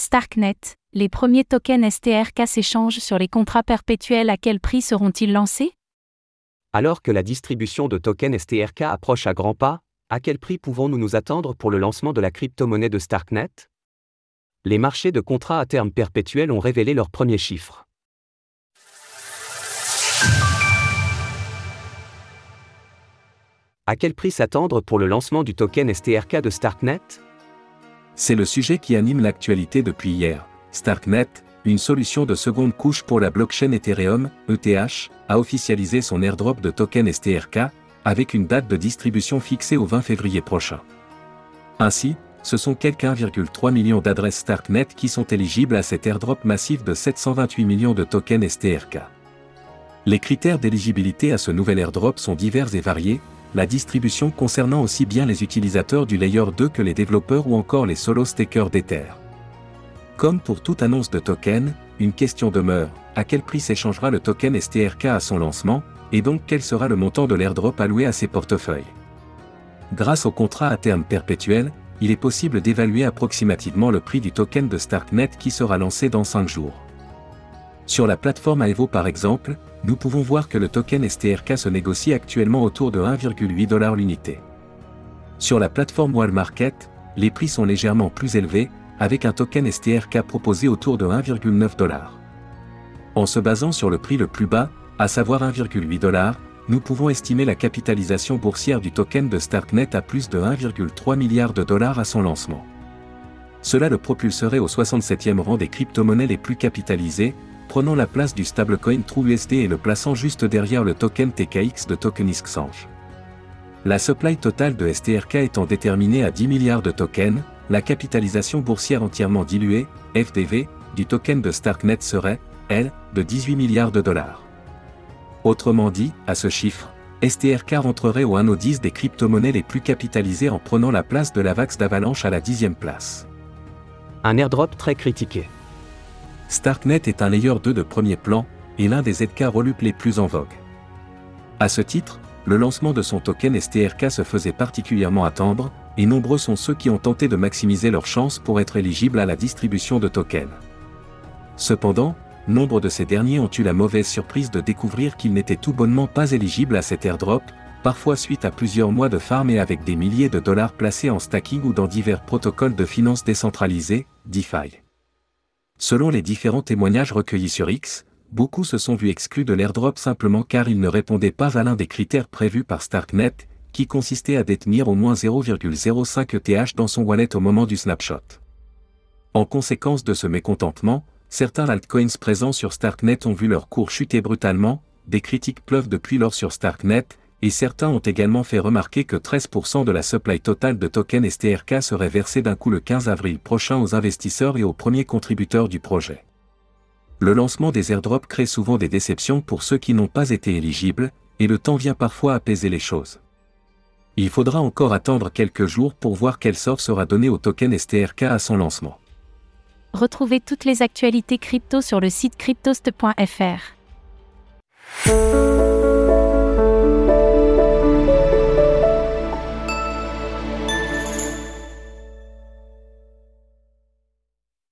Starknet, les premiers tokens STRK s'échangent sur les contrats perpétuels. À quel prix seront-ils lancés? Alors que la distribution de tokens STRK approche à grands pas, à quel prix pouvons-nous nous attendre pour le lancement de la crypto-monnaie de Starknet? Les marchés de contrats à terme perpétuels ont révélé leurs premiers chiffres. À quel prix s'attendre pour le lancement du token STRK de Starknet? C'est le sujet qui anime l'actualité depuis hier. Starknet, une solution de seconde couche pour la blockchain Ethereum, ETH, a officialisé son airdrop de token STRK, avec une date de distribution fixée au 20 février prochain. Ainsi, ce sont quelques 1,3 million d'adresses Starknet qui sont éligibles à cet airdrop massif de 728 millions de tokens STRK. Les critères d'éligibilité à ce nouvel airdrop sont divers et variés, la distribution concernant aussi bien les utilisateurs du Layer 2 que les développeurs ou encore les solo stakers d'Ether. Comme pour toute annonce de token, une question demeure, à quel prix s'échangera le token STRK à son lancement, et donc quel sera le montant de l'airdrop alloué à ses portefeuilles? Grâce au contrat à terme perpétuel, il est possible d'évaluer approximativement le prix du token de Starknet qui sera lancé dans 5 jours. Sur la plateforme Aevo par exemple, nous pouvons voir que le token STRK se négocie actuellement autour de 1,8$ l'unité. Sur la plateforme Walmarket, les prix sont légèrement plus élevés, avec un token STRK proposé autour de 1,9$. En se basant sur le prix le plus bas, à savoir 1,8$, nous pouvons estimer la capitalisation boursière du token de Starknet à plus de 1,3 milliard de dollars à son lancement. Cela le propulserait au 67e rang des crypto-monnaies les plus capitalisées, prenant la place du stablecoin TrueUSD et le plaçant juste derrière le token TKX de Exchange. La supply totale de STRK étant déterminée à 10 milliards de tokens, la capitalisation boursière entièrement diluée, FDV, du token de Starknet serait, elle, de 18 milliards de dollars. Autrement dit, à ce chiffre, STRK rentrerait au 1 au 10 des crypto-monnaies les plus capitalisées en prenant la place de la Vax d'Avalanche à la dixième place. Un airdrop très critiqué. Starknet est un layer 2 de premier plan, et l'un des ZK relup les plus en vogue. À ce titre, le lancement de son token STRK se faisait particulièrement attendre, et nombreux sont ceux qui ont tenté de maximiser leurs chances pour être éligibles à la distribution de tokens. Cependant, nombre de ces derniers ont eu la mauvaise surprise de découvrir qu'ils n'étaient tout bonnement pas éligibles à cet airdrop, parfois suite à plusieurs mois de farm et avec des milliers de dollars placés en stacking ou dans divers protocoles de finances décentralisés, DeFi. Selon les différents témoignages recueillis sur X, beaucoup se sont vus exclus de l'airdrop simplement car ils ne répondaient pas à l'un des critères prévus par Starknet, qui consistait à détenir au moins 0,05 ETH dans son wallet au moment du snapshot. En conséquence de ce mécontentement, certains altcoins présents sur Starknet ont vu leur cours chuter brutalement, des critiques pleuvent depuis lors sur Starknet, et certains ont également fait remarquer que 13% de la supply totale de tokens STRK serait versée d'un coup le 15 avril prochain aux investisseurs et aux premiers contributeurs du projet. Le lancement des airdrops crée souvent des déceptions pour ceux qui n'ont pas été éligibles, et le temps vient parfois apaiser les choses. Il faudra encore attendre quelques jours pour voir quel sort sera donné au token STRK à son lancement. Retrouvez toutes les actualités crypto sur le site cryptost.fr.